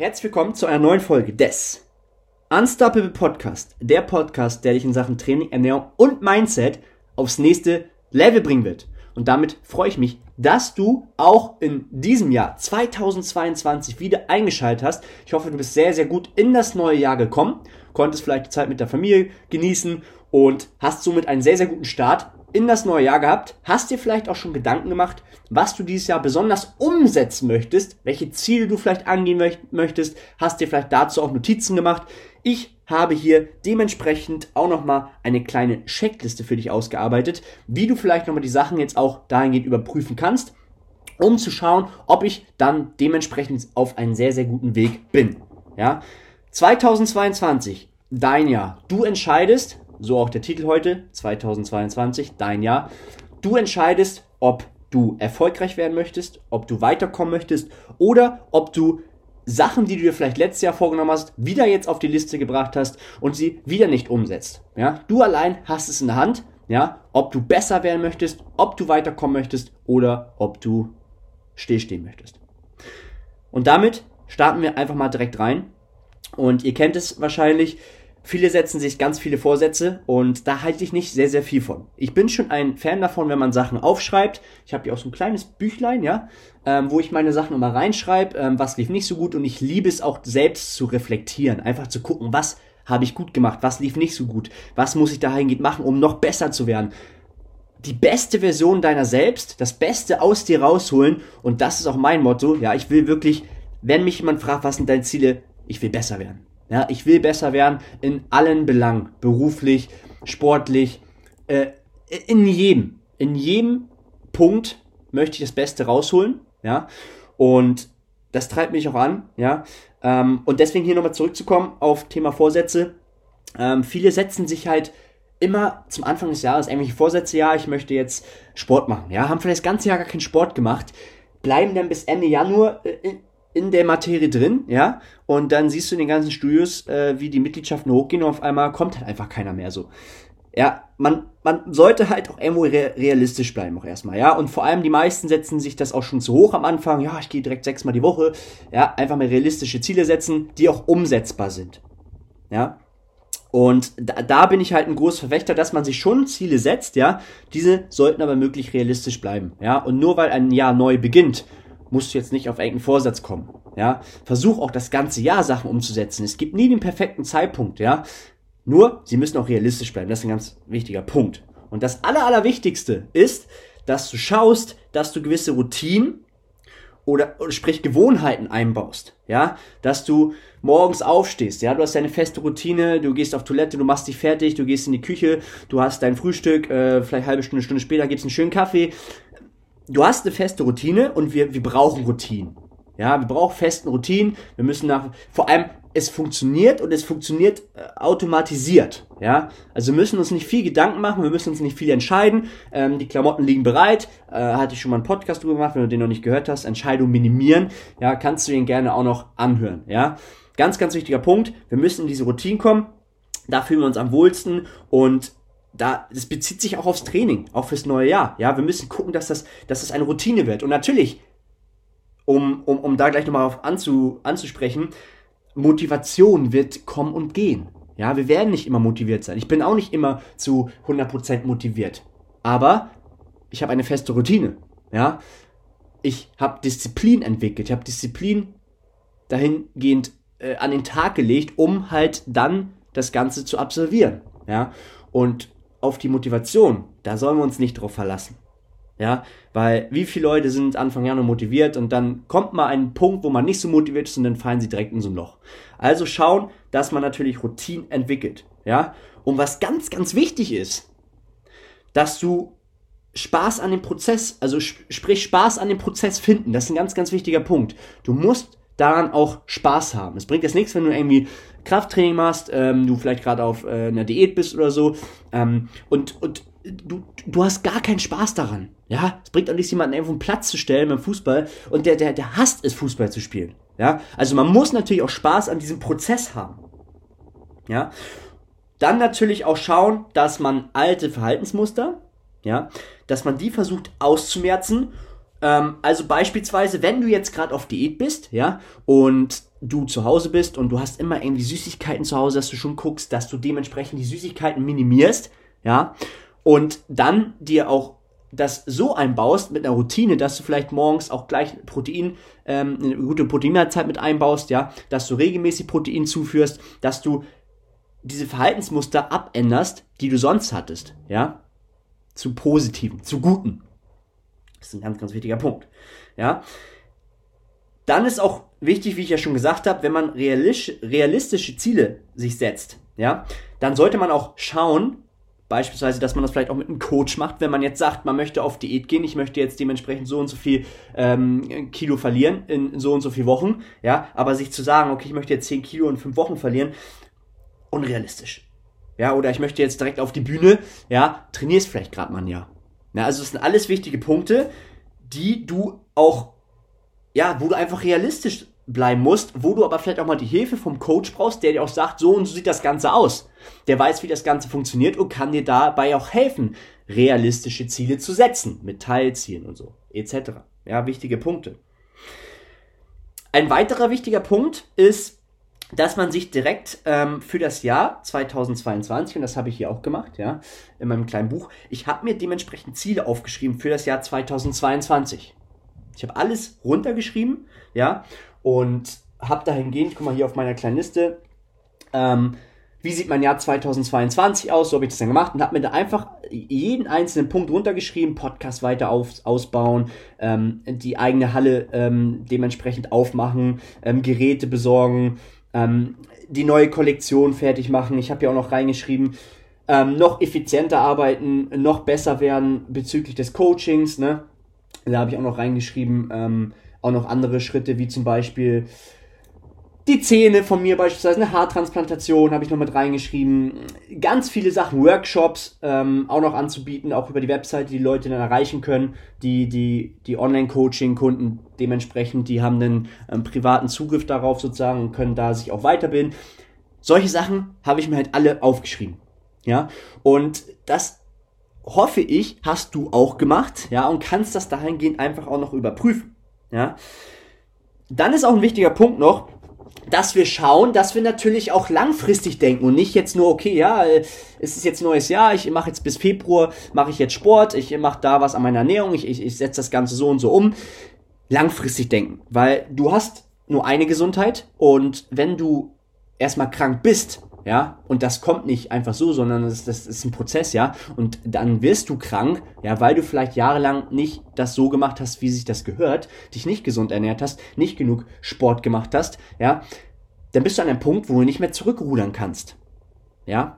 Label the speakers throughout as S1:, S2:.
S1: Herzlich willkommen zu einer neuen Folge des Unstoppable Podcast. Der Podcast, der dich in Sachen Training, Ernährung und Mindset aufs nächste Level bringen wird. Und damit freue ich mich, dass du auch in diesem Jahr 2022 wieder eingeschaltet hast. Ich hoffe, du bist sehr, sehr gut in das neue Jahr gekommen, konntest vielleicht die Zeit mit der Familie genießen und hast somit einen sehr, sehr guten Start in das neue Jahr gehabt, hast dir vielleicht auch schon Gedanken gemacht, was du dieses Jahr besonders umsetzen möchtest, welche Ziele du vielleicht angehen möchtest, hast dir vielleicht dazu auch Notizen gemacht. Ich habe hier dementsprechend auch nochmal eine kleine Checkliste für dich ausgearbeitet, wie du vielleicht nochmal die Sachen jetzt auch dahingehend überprüfen kannst, um zu schauen, ob ich dann dementsprechend auf einen sehr, sehr guten Weg bin. Ja? 2022, dein Jahr. Du entscheidest, so auch der Titel heute, 2022, dein Jahr. Du entscheidest, ob du erfolgreich werden möchtest, ob du weiterkommen möchtest oder ob du Sachen, die du dir vielleicht letztes Jahr vorgenommen hast, wieder jetzt auf die Liste gebracht hast und sie wieder nicht umsetzt. Ja, du allein hast es in der Hand, ja, ob du besser werden möchtest, ob du weiterkommen möchtest oder ob du stillstehen möchtest. Und damit starten wir einfach mal direkt rein. Und ihr kennt es wahrscheinlich, Viele setzen sich ganz viele Vorsätze und da halte ich nicht sehr, sehr viel von. Ich bin schon ein Fan davon, wenn man Sachen aufschreibt. Ich habe hier auch so ein kleines Büchlein, ja, ähm, wo ich meine Sachen immer reinschreibe, ähm, was lief nicht so gut und ich liebe es auch selbst zu reflektieren, einfach zu gucken, was habe ich gut gemacht, was lief nicht so gut, was muss ich dahingehend machen, um noch besser zu werden. Die beste Version deiner selbst, das Beste aus dir rausholen und das ist auch mein Motto. Ja, ich will wirklich, wenn mich jemand fragt, was sind deine Ziele, ich will besser werden. Ja, ich will besser werden in allen Belangen, beruflich, sportlich, äh, in jedem, in jedem Punkt möchte ich das Beste rausholen, ja, und das treibt mich auch an, ja, ähm, und deswegen hier nochmal zurückzukommen auf Thema Vorsätze. Ähm, viele setzen sich halt immer zum Anfang des Jahres irgendwelche Vorsätze, ja, ich möchte jetzt Sport machen, ja, haben vielleicht das ganze Jahr gar keinen Sport gemacht, bleiben dann bis Ende Januar äh, in der Materie drin, ja, und dann siehst du in den ganzen Studios, äh, wie die Mitgliedschaften hochgehen und auf einmal kommt halt einfach keiner mehr so. Ja, man, man sollte halt auch irgendwo realistisch bleiben auch erstmal, ja, und vor allem die meisten setzen sich das auch schon zu hoch am Anfang, ja, ich gehe direkt sechsmal die Woche, ja, einfach mal realistische Ziele setzen, die auch umsetzbar sind, ja. Und da, da bin ich halt ein großer Verwächter, dass man sich schon Ziele setzt, ja, diese sollten aber möglich realistisch bleiben, ja, und nur weil ein Jahr neu beginnt, musst du jetzt nicht auf irgendeinen Vorsatz kommen. Ja, versuch auch das ganze Jahr Sachen umzusetzen. Es gibt nie den perfekten Zeitpunkt, ja. Nur, sie müssen auch realistisch bleiben. Das ist ein ganz wichtiger Punkt. Und das aller, allerwichtigste ist, dass du schaust, dass du gewisse Routinen oder, sprich Gewohnheiten einbaust, ja, dass du morgens aufstehst, ja, du hast deine feste Routine, du gehst auf Toilette, du machst dich fertig, du gehst in die Küche, du hast dein Frühstück, äh, vielleicht halbe Stunde, Stunde später gibt's einen schönen Kaffee, du hast eine feste Routine und wir, wir brauchen Routinen. Ja, wir brauchen festen Routinen. Wir müssen nach, vor allem, es funktioniert und es funktioniert äh, automatisiert. Ja, also wir müssen uns nicht viel Gedanken machen, wir müssen uns nicht viel entscheiden. Ähm, die Klamotten liegen bereit. Äh, hatte ich schon mal einen Podcast drüber gemacht, wenn du den noch nicht gehört hast. Entscheidung minimieren. Ja, kannst du den gerne auch noch anhören. Ja, ganz, ganz wichtiger Punkt. Wir müssen in diese Routine kommen. Da fühlen wir uns am wohlsten und da, das bezieht sich auch aufs Training, auch fürs neue Jahr. Ja, wir müssen gucken, dass das, dass das eine Routine wird. Und natürlich, um, um, um da gleich nochmal auf anzu, anzusprechen, Motivation wird kommen und gehen. Ja, wir werden nicht immer motiviert sein. Ich bin auch nicht immer zu 100% motiviert. Aber ich habe eine feste Routine. Ja, ich habe Disziplin entwickelt. Ich habe Disziplin dahingehend äh, an den Tag gelegt, um halt dann das Ganze zu absolvieren. Ja, und auf die Motivation, da sollen wir uns nicht drauf verlassen. Ja, weil wie viele Leute sind Anfang Januar motiviert und dann kommt mal ein Punkt, wo man nicht so motiviert ist und dann fallen sie direkt in so ein Loch. Also schauen, dass man natürlich Routinen entwickelt. Ja, und was ganz, ganz wichtig ist, dass du Spaß an dem Prozess, also sprich Spaß an dem Prozess finden. Das ist ein ganz, ganz wichtiger Punkt. Du musst daran auch Spaß haben. Es bringt jetzt nichts, wenn du irgendwie Krafttraining machst, ähm, du vielleicht gerade auf äh, einer Diät bist oder so ähm, und, und du, du hast gar keinen Spaß daran. Ja, es bringt auch nichts, jemanden irgendwo einen Platz zu stellen beim Fußball und der, der, der hasst es, Fußball zu spielen. Ja, also man muss natürlich auch Spaß an diesem Prozess haben. Ja, dann natürlich auch schauen, dass man alte Verhaltensmuster, ja, dass man die versucht auszumerzen Ähm, also beispielsweise, wenn du jetzt gerade auf Diät bist, ja, und du zu Hause bist und du hast immer irgendwie Süßigkeiten zu Hause, dass du schon guckst, dass du dementsprechend die Süßigkeiten minimierst, ja, und dann dir auch das so einbaust mit einer Routine, dass du vielleicht morgens auch gleich Protein, ähm, eine gute Proteinmahlzeit mit einbaust, ja, dass du regelmäßig Protein zuführst, dass du diese Verhaltensmuster abänderst, die du sonst hattest, ja, zu positiven, zu guten. Das ist ein ganz, ganz wichtiger Punkt, ja. Dann ist auch wichtig, wie ich ja schon gesagt habe, wenn man realistische Ziele sich setzt, ja, dann sollte man auch schauen, Beispielsweise, dass man das vielleicht auch mit einem Coach macht, wenn man jetzt sagt, man möchte auf Diät gehen, ich möchte jetzt dementsprechend so und so viel ähm, Kilo verlieren in so und so viel Wochen, ja, aber sich zu sagen, okay, ich möchte jetzt 10 Kilo in 5 Wochen verlieren, unrealistisch. Ja, oder ich möchte jetzt direkt auf die Bühne, ja, trainierst vielleicht gerade mal ein Jahr. Ja, also das sind alles wichtige Punkte, die du auch, ja, wo du einfach realistisch bleiben musst, wo du aber vielleicht auch mal die Hilfe vom Coach brauchst, der dir auch sagt, so und so sieht das Ganze aus. Der weiß, wie das Ganze funktioniert und kann dir dabei auch helfen, realistische Ziele zu setzen, mit Teilzielen und so, etc. Ja, wichtige Punkte. Ein weiterer wichtiger Punkt ist, dass man sich direkt ähm, für das Jahr 2022, und das habe ich hier auch gemacht, ja, in meinem kleinen Buch, ich habe mir dementsprechend Ziele aufgeschrieben für das Jahr 2022. Ich habe alles runtergeschrieben, ja, und habe dahingehend, guck mal hier auf meiner kleinen Liste, ähm, wie sieht mein Jahr 2022 aus? So habe ich das dann gemacht und habe mir da einfach jeden einzelnen Punkt runtergeschrieben, Podcast weiter auf, ausbauen, ähm, die eigene Halle ähm, dementsprechend aufmachen, ähm, Geräte besorgen, ähm, die neue Kollektion fertig machen. Ich habe ja auch noch reingeschrieben, ähm, noch effizienter arbeiten, noch besser werden bezüglich des Coachings. Ne? Da habe ich auch noch reingeschrieben, ähm, auch noch andere Schritte, wie zum Beispiel die Zähne von mir beispielsweise, eine Haartransplantation habe ich noch mit reingeschrieben. Ganz viele Sachen, Workshops ähm, auch noch anzubieten, auch über die Webseite, die Leute dann erreichen können. Die, die, die Online-Coaching-Kunden dementsprechend, die haben einen ähm, privaten Zugriff darauf sozusagen und können da sich auch weiterbilden. Solche Sachen habe ich mir halt alle aufgeschrieben. Ja, und das hoffe ich, hast du auch gemacht, ja, und kannst das dahingehend einfach auch noch überprüfen. Ja? Dann ist auch ein wichtiger Punkt noch, dass wir schauen, dass wir natürlich auch langfristig denken und nicht jetzt nur, okay, ja, äh, es ist jetzt neues Jahr, ich mache jetzt bis Februar, mache ich jetzt Sport, ich mache da was an meiner Ernährung, ich, ich, ich setze das Ganze so und so um. Langfristig denken, weil du hast nur eine Gesundheit und wenn du erstmal krank bist, ja, und das kommt nicht einfach so, sondern das, das ist ein Prozess, ja, und dann wirst du krank, ja, weil du vielleicht jahrelang nicht das so gemacht hast, wie sich das gehört, dich nicht gesund ernährt hast, nicht genug Sport gemacht hast, ja, dann bist du an einem Punkt, wo du nicht mehr zurückrudern kannst, ja.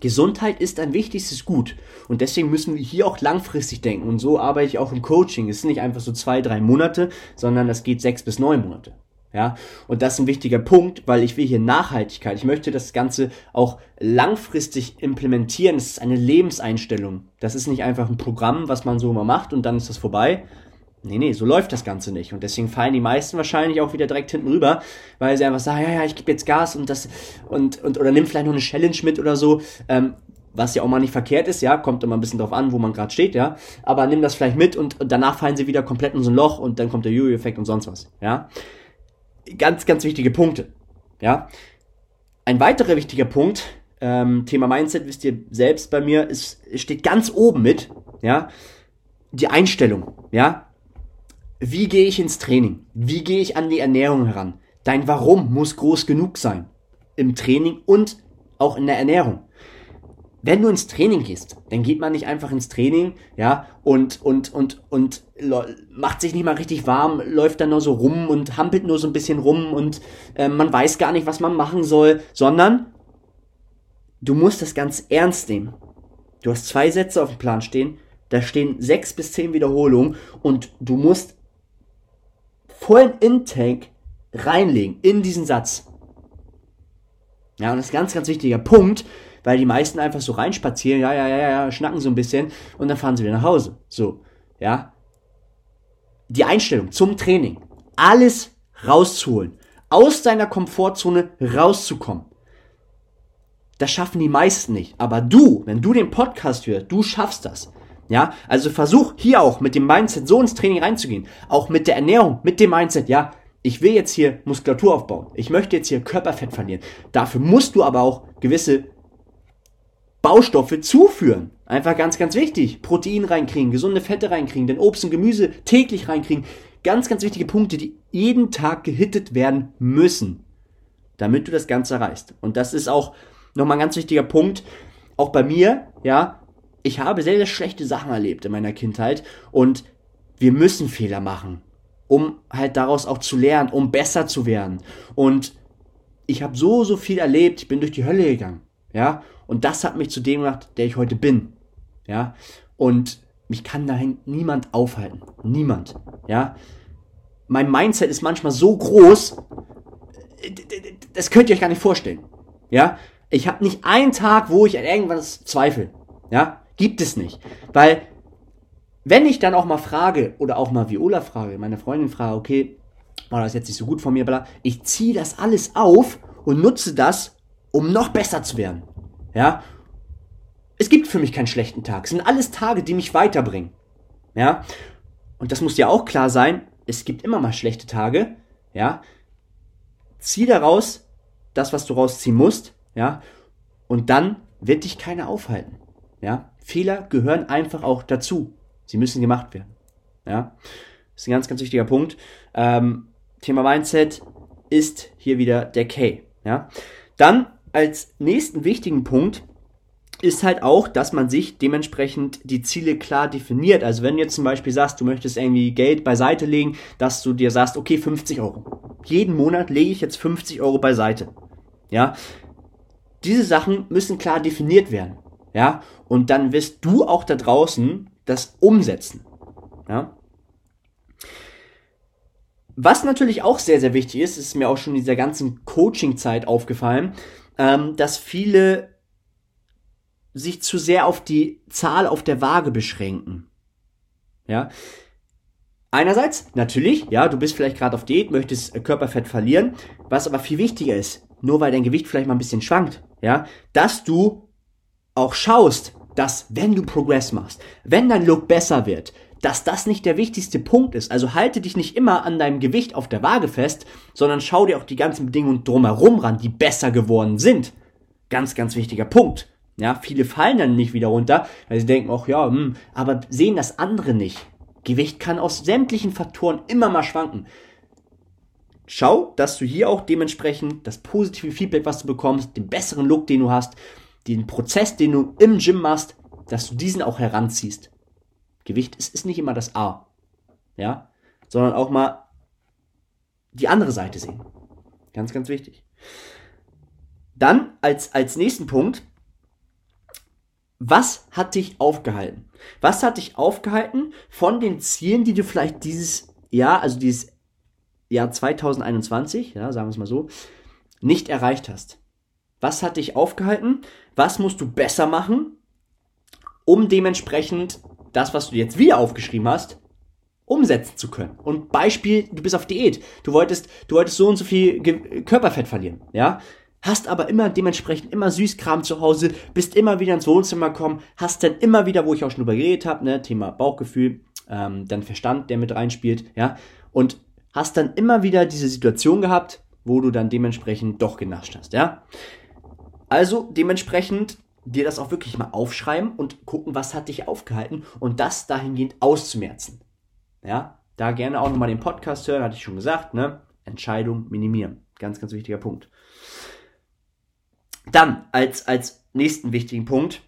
S1: Gesundheit ist ein wichtigstes Gut und deswegen müssen wir hier auch langfristig denken und so arbeite ich auch im Coaching. Es ist nicht einfach so zwei, drei Monate, sondern das geht sechs bis neun Monate. Ja, und das ist ein wichtiger Punkt, weil ich will hier Nachhaltigkeit. Ich möchte das Ganze auch langfristig implementieren. Es ist eine Lebenseinstellung. Das ist nicht einfach ein Programm, was man so mal macht und dann ist das vorbei. Nee, nee, so läuft das Ganze nicht. Und deswegen fallen die meisten wahrscheinlich auch wieder direkt hinten rüber, weil sie einfach sagen, ja, ja, ich gebe jetzt Gas und das und, und oder nimm vielleicht noch eine Challenge mit oder so. Ähm, was ja auch mal nicht verkehrt ist, ja, kommt immer ein bisschen drauf an, wo man gerade steht, ja, aber nimm das vielleicht mit und, und danach fallen sie wieder komplett in so ein Loch und dann kommt der Jojo-Effekt und sonst was, ja ganz, ganz wichtige Punkte. Ja. Ein weiterer wichtiger Punkt, ähm, Thema Mindset, wisst ihr selbst bei mir, ist, steht ganz oben mit, ja, die Einstellung, ja. Wie gehe ich ins Training? Wie gehe ich an die Ernährung heran? Dein Warum muss groß genug sein. Im Training und auch in der Ernährung wenn du ins Training gehst, dann geht man nicht einfach ins Training, ja, und, und, und, und macht sich nicht mal richtig warm, läuft dann nur so rum und hampelt nur so ein bisschen rum und äh, man weiß gar nicht, was man machen soll, sondern du musst das ganz ernst nehmen. Du hast zwei Sätze auf dem Plan stehen, da stehen sechs bis zehn Wiederholungen und du musst vollen Intake reinlegen in diesen Satz. Ja, und das ist ein ganz, ganz wichtiger Punkt, weil die meisten einfach so reinspazieren, ja, ja, ja, ja, schnacken so ein bisschen und dann fahren sie wieder nach Hause. So, ja. Die Einstellung zum Training, alles rauszuholen, aus deiner Komfortzone rauszukommen. Das schaffen die meisten nicht. Aber du, wenn du den Podcast hörst, du schaffst das. Ja, also versuch hier auch mit dem Mindset so ins Training reinzugehen. Auch mit der Ernährung, mit dem Mindset, ja, ich will jetzt hier Muskulatur aufbauen. Ich möchte jetzt hier Körperfett verlieren. Dafür musst du aber auch gewisse Baustoffe zuführen. Einfach ganz, ganz wichtig. Protein reinkriegen, gesunde Fette reinkriegen, denn Obst und Gemüse täglich reinkriegen. Ganz, ganz wichtige Punkte, die jeden Tag gehittet werden müssen, damit du das Ganze erreichst. Und das ist auch nochmal ein ganz wichtiger Punkt. Auch bei mir, ja, ich habe sehr, sehr schlechte Sachen erlebt in meiner Kindheit und wir müssen Fehler machen, um halt daraus auch zu lernen, um besser zu werden. Und ich habe so, so viel erlebt, ich bin durch die Hölle gegangen, ja, und das hat mich zu dem gemacht, der ich heute bin, ja, und mich kann dahin niemand aufhalten, niemand, ja. Mein Mindset ist manchmal so groß, das könnt ihr euch gar nicht vorstellen, ja. Ich habe nicht einen Tag, wo ich an irgendwas zweifle, ja. Gibt es nicht. Weil, wenn ich dann auch mal frage, oder auch mal Viola frage, meine Freundin frage, okay, war das jetzt nicht so gut von mir, bla, ich ziehe das alles auf und nutze das, um noch besser zu werden. Ja? Es gibt für mich keinen schlechten Tag. Es sind alles Tage, die mich weiterbringen. Ja? Und das muss dir auch klar sein, es gibt immer mal schlechte Tage. Ja? Zieh daraus das, was du rausziehen musst. Ja? Und dann wird dich keiner aufhalten. Ja? Fehler gehören einfach auch dazu. Sie müssen gemacht werden. Ja, das ist ein ganz, ganz wichtiger Punkt. Ähm, Thema Mindset ist hier wieder der K. Ja, dann als nächsten wichtigen Punkt ist halt auch, dass man sich dementsprechend die Ziele klar definiert. Also wenn du jetzt zum Beispiel sagst, du möchtest irgendwie Geld beiseite legen, dass du dir sagst, okay, 50 Euro. Jeden Monat lege ich jetzt 50 Euro beiseite. Ja, diese Sachen müssen klar definiert werden. Ja, und dann wirst du auch da draußen das umsetzen. Ja? Was natürlich auch sehr, sehr wichtig ist, ist mir auch schon in dieser ganzen Coaching-Zeit aufgefallen, ähm, dass viele sich zu sehr auf die Zahl auf der Waage beschränken. Ja. Einerseits, natürlich, ja, du bist vielleicht gerade auf Diät, möchtest äh, Körperfett verlieren, was aber viel wichtiger ist, nur weil dein Gewicht vielleicht mal ein bisschen schwankt, ja, dass du auch schaust, dass wenn du Progress machst, wenn dein Look besser wird, dass das nicht der wichtigste Punkt ist. Also halte dich nicht immer an deinem Gewicht auf der Waage fest, sondern schau dir auch die ganzen Bedingungen drumherum ran, die besser geworden sind. Ganz, ganz wichtiger Punkt. Ja, viele fallen dann nicht wieder runter, weil sie denken, ach ja, hm, aber sehen das andere nicht. Gewicht kann aus sämtlichen Faktoren immer mal schwanken. Schau, dass du hier auch dementsprechend das positive Feedback, was du bekommst, den besseren Look, den du hast, den Prozess, den du im Gym machst, dass du diesen auch heranziehst. Gewicht ist, ist nicht immer das A. Ja? Sondern auch mal die andere Seite sehen. Ganz, ganz wichtig. Dann als, als nächsten Punkt, was hat dich aufgehalten? Was hat dich aufgehalten von den Zielen, die du vielleicht dieses Jahr, also dieses Jahr 2021, ja, sagen wir es mal so, nicht erreicht hast? Was hat dich aufgehalten? Was musst du besser machen, um dementsprechend das, was du jetzt wieder aufgeschrieben hast, umsetzen zu können. Und Beispiel, du bist auf Diät. Du wolltest, du wolltest so und so viel Ge Körperfett verlieren, ja? Hast aber immer dementsprechend immer Süßkram zu Hause, bist immer wieder ins Wohnzimmer gekommen, hast dann immer wieder, wo ich auch schon drüber geredet habe, ne, Thema Bauchgefühl, ähm, dann Verstand, der mit reinspielt, ja, und hast dann immer wieder diese Situation gehabt, wo du dann dementsprechend doch genascht hast, ja. Also dementsprechend dir das auch wirklich mal aufschreiben und gucken, was hat dich aufgehalten und das dahingehend auszumerzen. Ja, da gerne auch nochmal den Podcast hören, hatte ich schon gesagt, ne? Entscheidung minimieren. Ganz, ganz wichtiger Punkt. Dann als, als nächsten wichtigen Punkt,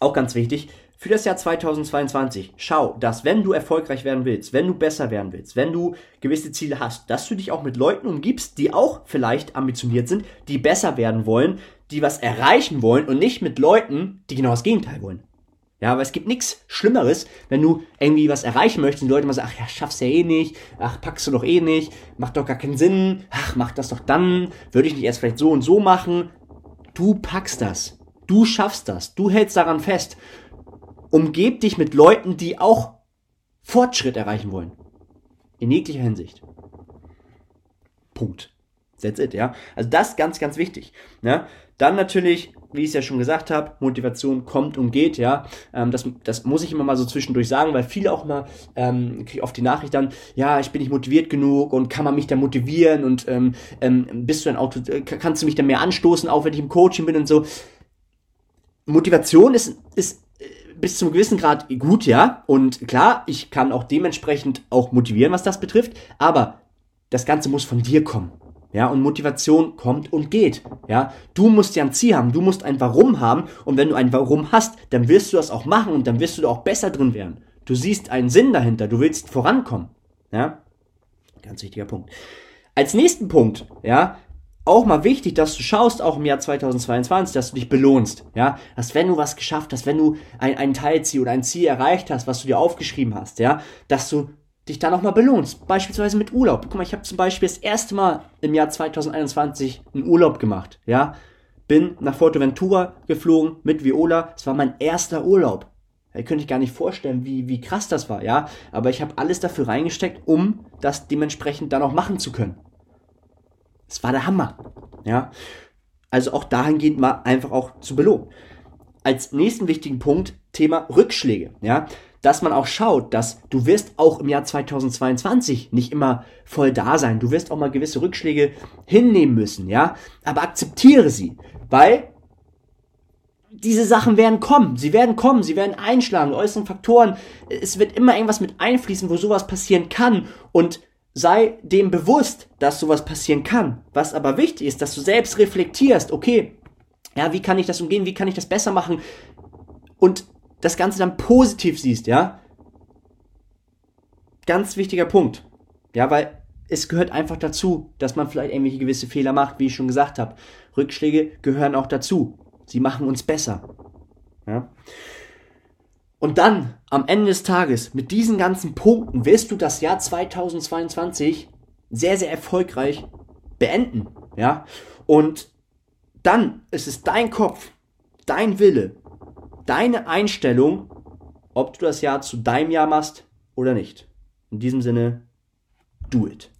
S1: auch ganz wichtig, für das Jahr 2022, schau, dass wenn du erfolgreich werden willst, wenn du besser werden willst, wenn du gewisse Ziele hast, dass du dich auch mit Leuten umgibst, die auch vielleicht ambitioniert sind, die besser werden wollen, die was erreichen wollen und nicht mit Leuten, die genau das Gegenteil wollen. Ja, aber es gibt nichts Schlimmeres, wenn du irgendwie was erreichen möchtest und die Leute mal sagen, ach ja, schaffst ja eh nicht, ach, packst du doch eh nicht, macht doch gar keinen Sinn, ach, mach das doch dann, würde ich nicht erst vielleicht so und so machen. Du packst das. Du schaffst das. Du hältst daran fest umgeb dich mit Leuten, die auch Fortschritt erreichen wollen. In jeglicher Hinsicht. Punkt. That's it, ja. Also das ganz, ganz wichtig. Ne? Dann natürlich, wie ich es ja schon gesagt habe, Motivation kommt und geht, ja. Ähm, das, das muss ich immer mal so zwischendurch sagen, weil viele auch mal, ähm, kriege oft die Nachricht dann, ja, ich bin nicht motiviert genug und kann man mich da motivieren und ähm, ähm, bist du ein Auto, äh, kannst du mich dann mehr anstoßen, auch wenn ich im Coaching bin und so. Motivation ist, ist äh, bis zum gewissen Grad gut, ja. Und klar, ich kann auch dementsprechend auch motivieren, was das betrifft, aber das Ganze muss von dir kommen. Ja, und Motivation kommt und geht. Ja, du musst ja ein Ziel haben, du musst ein Warum haben und wenn du ein Warum hast, dann wirst du das auch machen und dann wirst du da auch besser drin werden. Du siehst einen Sinn dahinter, du willst vorankommen. Ja, ganz wichtiger Punkt. Als nächsten Punkt, ja, auch mal wichtig, dass du schaust, auch im Jahr 2022, dass du dich belohnst, ja, dass wenn du was geschafft hast, wenn du ein, ein Teilziel oder ein Ziel erreicht hast, was du dir aufgeschrieben hast, ja, dass du dich da nochmal belohnst. Beispielsweise mit Urlaub. Guck mal, ich habe zum Beispiel das erste Mal im Jahr 2021 einen Urlaub gemacht. Ja, bin nach Forteventura geflogen mit Viola. Es war mein erster Urlaub. Da könnte ich gar nicht vorstellen, wie, wie krass das war, ja. Aber ich habe alles dafür reingesteckt, um das dementsprechend dann auch machen zu können. Es war der Hammer, ja. Also auch dahingehend mal einfach auch zu belohnen. Als nächsten wichtigen Punkt Thema Rückschläge, ja dass man auch schaut, dass du wirst auch im Jahr 2022 nicht immer voll da sein. Du wirst auch mal gewisse Rückschläge hinnehmen müssen, ja. Aber akzeptiere sie, weil diese Sachen werden kommen. Sie werden kommen, sie werden einschlagen, äußeren Faktoren. Es wird immer irgendwas mit einfließen, wo sowas passieren kann und sei dem bewusst, dass sowas passieren kann. Was aber wichtig ist, dass du selbst reflektierst, okay, ja, wie kann ich das umgehen, wie kann ich das besser machen und das Ganze dann positiv siehst, ja. Ganz wichtiger Punkt. Ja, weil es gehört einfach dazu, dass man vielleicht irgendwelche gewisse Fehler macht, wie ich schon gesagt habe. Rückschläge gehören auch dazu. Sie machen uns besser. Ja. Und dann, am Ende des Tages, mit diesen ganzen Punkten, wirst du das Jahr 2022 sehr, sehr erfolgreich beenden. Ja. Und dann ist es dein Kopf, dein Wille, deine Einstellung, ob du das Jahr zu deinem Jahr machst oder nicht. In diesem Sinne, do it.